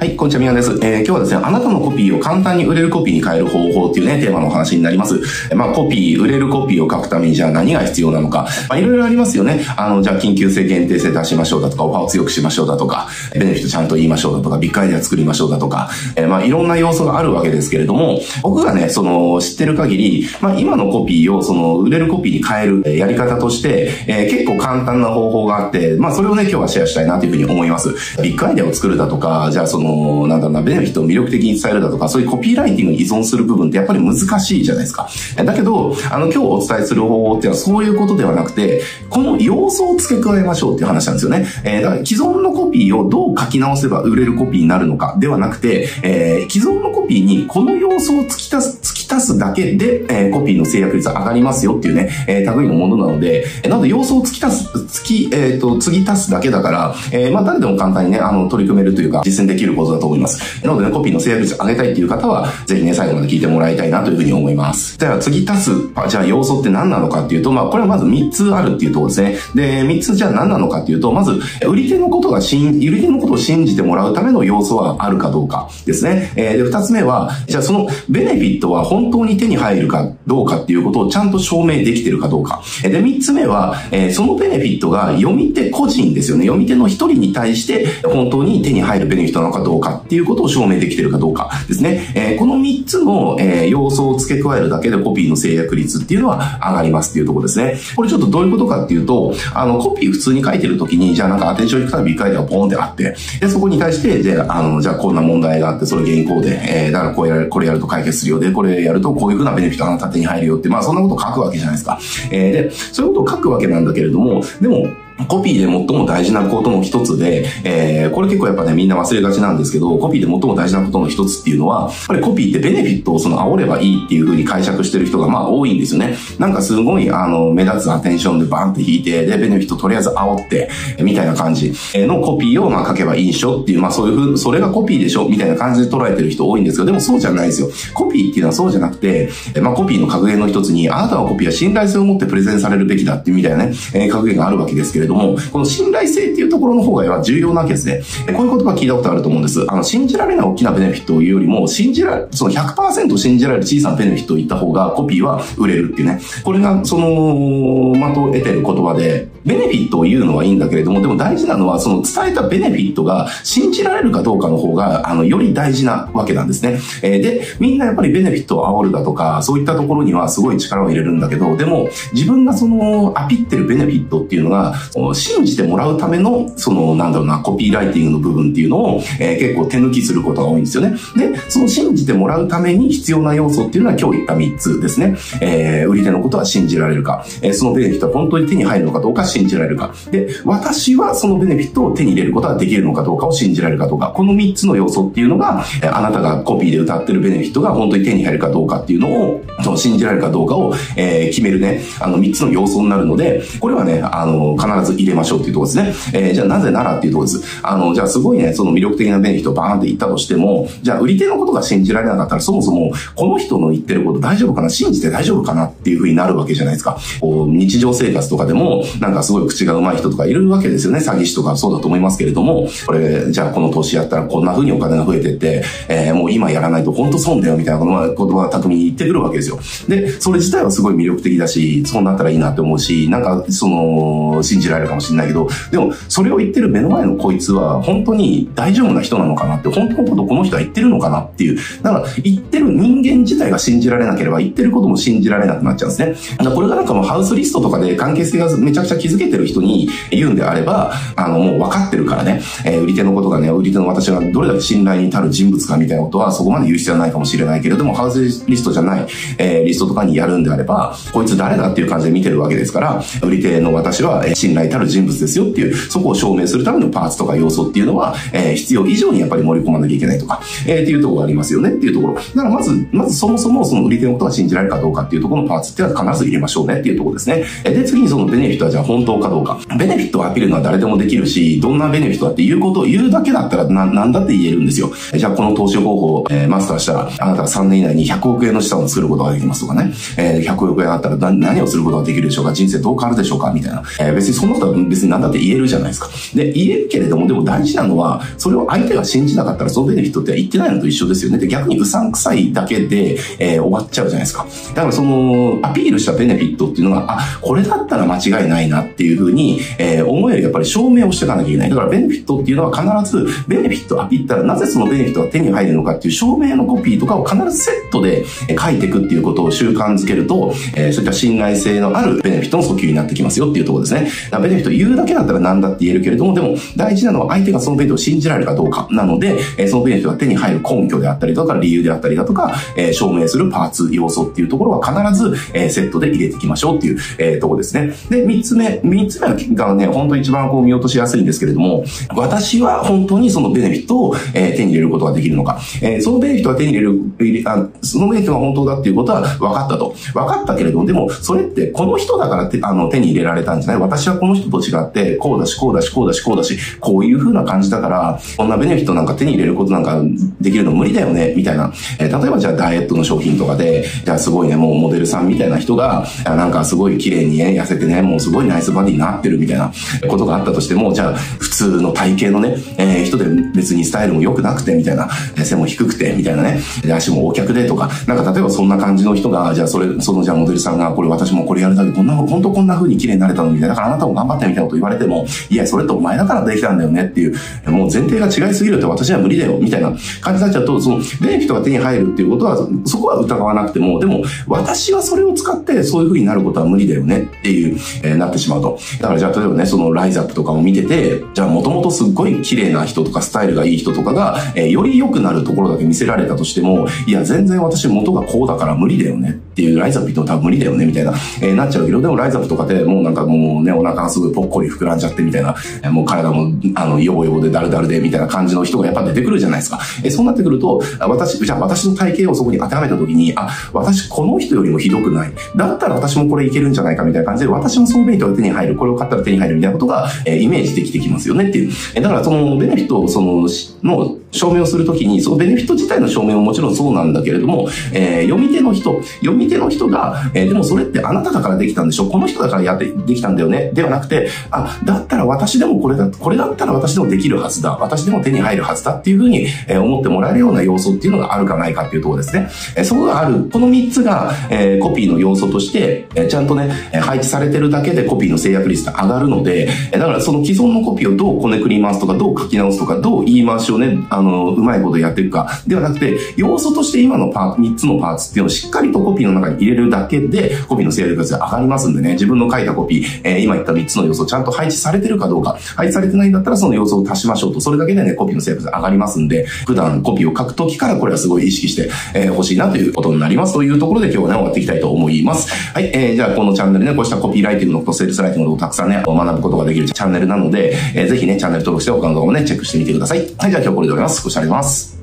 はい、こんにちは、みやです。えー、今日はですね、あなたのコピーを簡単に売れるコピーに変える方法っていうね、テーマのお話になります。えまあ、コピー、売れるコピーを書くためにじゃあ何が必要なのか。まあ、いろいろありますよね。あの、じゃあ緊急性、限定性出しましょうだとか、オファーを強くしましょうだとか、ベネフィットちゃんと言いましょうだとか、ビッグアイデア作りましょうだとか、えー、まあ、いろんな要素があるわけですけれども、僕がね、その、知ってる限り、まあ、今のコピーを、その、売れるコピーに変えるやり方として、えー、結構簡単な方法があって、まあ、それをね、今日はシェアしたいなというふうに思います。ビッグアイデアを作るだとか、じゃあその、なんだろうな、ベネフィットを魅力的に伝えるだとか、そういうコピーライティングに依存する部分ってやっぱり難しいじゃないですか。だけど、あの、今日お伝えする方法っていうのはそういうことではなくて、この要素を付け加えましょうっていう話なんですよね。えー、だから既存のコピーをどう書き直せば売れるコピーになるのかではなくて、えー、既存のコピーにこの要素を突き足す、突き足すだけで、えー、コピーの制約率は上がりますよっていうね、えー、類のものなので、えなので要素を突き足す、突き、えっ、ー、と、継ぎ足すだけだから、えー、まあ誰でも簡単にね、あの、取り組めるというか、実践できることだと思います。なのでね、コピーの制約率上げたいっていう方は、ぜひね、最後まで聞いてもらいたいなというふうに思います。じゃあ次足す、じゃあ要素って何なのかっていうと、まあこれはまず3つあるっていうところですね。で、3つじゃあ何なのかっていうと、まず、売り手のことが信、売り手のことを信じてもらうための要素はあるかどうかですね。えー、で、2つ目は、じゃあそのベネフィットは本当に手に入るかどうかっていうことをちゃんと証明できてるかどうか。で、3つ目は、えー、そのベネフィットが読み手個人ですよね。読み手の1人に対して本当に手に入るベネフィットなのかどうかどうかっていうことを証明できてるかどうかですね。えー、この3つの、えー、要素を付け加えるだけでコピーの制約率っていうのは上がりますっていうところですね。これちょっとどういうことかっていうと、あの、コピー普通に書いてるときに、じゃあなんかアテンションいくたび書いてがポーンってあって、で、そこに対して、じゃあ、あの、じゃあこんな問題があって、それ原稿で、えー、だからこうやる、これやると解決するよで、これやるとこういうふうなベネフィットあなた手に入るよって、まあそんなこと書くわけじゃないですか。えー、で、そういうことを書くわけなんだけれども、でも、コピーで最も大事なことの一つで、えー、これ結構やっぱね、みんな忘れがちなんですけど、コピーで最も大事なことの一つっていうのは、やっぱりコピーってベネフィットをその煽ればいいっていう風に解釈してる人がまあ多いんですよね。なんかすごい、あの、目立つアテンションでバンって引いて、で、ベネフィットとりあえず煽って、みたいな感じのコピーをまあ書けばいいんでしょっていう、まあそういう風、それがコピーでしょみたいな感じで捉えてる人多いんですけど、でもそうじゃないですよ。コピーっていうのはそうじゃなくて、まあコピーの格言の一つに、あなたはコピーは信頼性を持ってプレゼンされるべきだっていうみたいなね、えー、格言があるわけですけれども、この信頼性っていうところの方が重要なわけですね。こういう言葉聞いたことあると思うんです。あの、信じられない大きなベネフィットを言うよりも、信じられ、その100%信じられる小さなベネフィットを言った方がコピーは売れるっていうね。これが、その、的を得てる言葉で、ベネフィットを言うのはいいんだけれども、でも大事なのは、その伝えたベネフィットが信じられるかどうかの方が、あの、より大事なわけなんですね。えー、で、みんなやっぱりベネフィットを煽るだとか、そういったところにはすごい力を入れるんだけど、でも、自分がその、アピってるベネフィットっていうのが、信じてもらうための、その、なんだろうな、コピーライティングの部分っていうのを、えー、結構手抜きすることが多いんですよね。で、その信じてもらうために必要な要素っていうのは今日言った3つですね。えー、売り手のことは信じられるか、えー、そのベネフィットは本当に手に入るのかどうか信じられるか。で、私はそのベネフィットを手に入れることができるのかどうかを信じられるかどうか。この3つの要素っていうのが、あなたがコピーで歌ってるベネフィットが本当に手に入るかどうかっていうのを、その信じられるかどうかを、えー、決めるね、あの3つの要素になるので、これはね、あの、必ず入れましょうっていうところですね。えー、じゃあなぜならっていうところです。あの、じゃあすごいね、その魅力的なベネフィットバーンって言ったとしても、じゃあ売り手のことが信じられなかったら、そもそもこの人の言ってること大丈夫かな？信じて大丈夫かなっていうふうになるわけじゃないですか。こう、日常生活とかでも、なんかすごい口が上手い人とかいるわけですよね。詐欺師とかそうだと思いますけれども、これ、じゃあこの投資やったらこんな風にお金が増えてって、えー、もう今やらないと本当損だよみたいな言葉が巧みに言ってくるわけですよよ。で、それ自体はすごい魅力的だし、そうなったらいいなって思うし、なんか、その、信じられるかもしれないけど、でも、それを言ってる目の前のこいつは、本当に大丈夫な人なのかなって、本当のことこの人は言ってるのかなっていう。だから、言ってる人間自体が信じられなければ、言ってることも信じられなくなっちゃうんですね。だからこれがなんかもうハウスリストとかで関係性がめちゃくちゃ築けてる人に言うんであれば、あの、もう分かってるからね、えー、売り手のことがね、売り手の私がどれだけ信頼に足る人物かみたいなことはそこまで言う必要はないかもしれないけれども、ハウスリストじゃない、えー、リストとかにやるんであれば、こいつ誰だっていう感じで見てるわけですから、売り手の私はえ信頼たる人物ですよっていう、そこを証明するためのパーツとか要素っていうのは、えー、必要以上にやっぱり盛り込まなきゃいけないとか、えー、っていうところがありますよねっていうところ。だからまず、まずそもそもその売り手のことが信じられるかどうかっていうところのパーツっていうのは必ず入れましょうねっていうところですね。えで、次にそのベネフィットはじゃあ本当かどうか。ベネフィットをアピールのは誰でもできるし、どんなベネフィットだっていうことを言うだけだったらな、なんだって言えるんですよ。じゃあこの投資方法を、えー、マスターしたら、あなたは3年以内に100億円の資産を作ることができますとかね。えー、100億円あったら何をすることができるでしょうか？人生どう変わるでしょうか？みたいな。えー、別にそのことは別に何だって言えるじゃないですか。で、言えるけれども、でも大事なのは、それを相手が信じなかったら、そのベネフィットって言ってないのと一緒ですよね。で、逆にうさんくさいだけで、えー、終わっちゃうじゃないですか。だからその、アピールしたベネフィットっていうのが、あ、これだったら間違いないなっていうふうに、えー、思えるやっぱり証明をしていかなきゃいけない。だからベネフィットっていうのは必ず、ベネフィットアピったら、なぜそのベネフィットが手に入るのかっていう証明のコピーとかを必ずセットで書いていくっていういうことを習慣づけると、えー、そういった信頼性のあるベネフィットの訴求になってきますよっていうところですね。ベネフィット言うだけだったら何だって言えるけれども、でも大事なのは相手がそのベネフィットを信じられるかどうかなので、えー、そのベネフィットが手に入る根拠であったりとか、理由であったりだとか、えー、証明するパーツ、要素っていうところは必ず、えー、セットで入れていきましょうっていう、えー、ところですね。で、三つ目、三つ目がね、本当一番こう見落としやすいんですけれども、私は本当にそのベネフィットを、えー、手に入れることができるのか、えー、そのベネフィットが手に入れる、あそのベネフィットが本当だっていうことは分かったと。分かったけれども、でも、それってこの人だから手あの手に入れられたんじゃない？私はこの人と違って、こうだし、こうだし、こうだし、こうだし、こういう風な感じだから、こんなベネフィットなんか手に入れることなんかできるの無理だよね、みたいな。えー、例えばじゃあダイエットの商品とかで、じゃあすごいね、もうモデルさんみたいな人が、なんかすごい綺麗にね、痩せてね、もうすごいナイスバディになってるみたいなことがあったとしても、じゃあ普通の体型のね、えー、人で別にスタイルも良くなくて、みたいな、背も低くて、みたいなね、足も大脚でとか、なんか例えばそんな感じの人が、じゃあそれ、そのじゃあモデルさんが、これ私もこれやるだけこんな、本当こんな風に綺麗になれたのみたいな、だからあなたも頑張ってみたいなこと言われても、いや、それってお前だからできたんだよねっていう、もう前提が違いすぎるって私は無理だよ、みたいな感じになっちゃうと、その、ベネフィットが手に入るっていうことは、そこは疑わなくても、でも、私はそれを使ってそういう風になることは無理だよねっていう、えー、なってしまうと。だからじゃあ例えばね、そのライザップとかを見てて、じゃあもともとすっごい綺麗な人とかスタイルがいい人とかが、えー、より良くなるところだけ見せられたとしても、いや、全然私元がこうだから無理理だよね。っていう、ライザップって多分無理だよねみたいな、えー、なっちゃうけど、でもライザップとかでもうなんかもうね、お腹がすごいぽっこり膨らんじゃってみたいな、えー、もう体も、あの、ヨボヨボでダルダルでみたいな感じの人がやっぱ出てくるじゃないですか。えー、そうなってくると、私、じゃあ私の体型をそこに当てはめた時に、あ、私この人よりもひどくない。だったら私もこれいけるんじゃないかみたいな感じで、私もそのベネフィットが手に入る、これを買ったら手に入るみたいなことが、えー、イメージできてきますよねっていう。えー、だからそのベネフィットをその、の証明をするときに、そのベネフィット自体の証明ももちろんそうなんだけれども、えー、読み手の人、読み手の人が、えー、でもそれってあなただからできたんでしょ？この人だからやって、できたんだよね？ではなくて、あ、だったら私でもこれだ、これだったら私でもできるはずだ。私でも手に入るはずだっていうふうに、えー、思ってもらえるような要素っていうのがあるかないかっていうところですね。えー、そこがある。この3つが、えー、コピーの要素として、えー、ちゃんとね、配置されてるだけでコピーの制約率が上がるので、えー、だからその既存のコピーをどうこねくり回すとか、どう書き直すとか、どう言い回しをね、あの、うまいことやっていくか、ではなくて、要素として今のパー、3つのパーツっていうのをしっかりとコピーのの中に入れるだけで、コピーの精度が上がりますんでね、自分の書いたコピー、えー、今言った3つの要素ちゃんと配置されてるかどうか、配置されてないんだったらその要素を足しましょうと、それだけでね、コピーの精度が上がりますんで、普段コピーを書くときからこれはすごい意識して、えー、欲しいなということになりますというところで今日はね、終わっていきたいと思います。はい、えー、じゃあこのチャンネルね、こうしたコピーライティングのこと、セールスライティングのことをたくさんね、学ぶことができるチャンネルなので、えー、ぜひね、チャンネル登録して他の動画もね、チェックしてみてください。はい、じゃあ今日これで終わります。ご視聴ありがとうございます。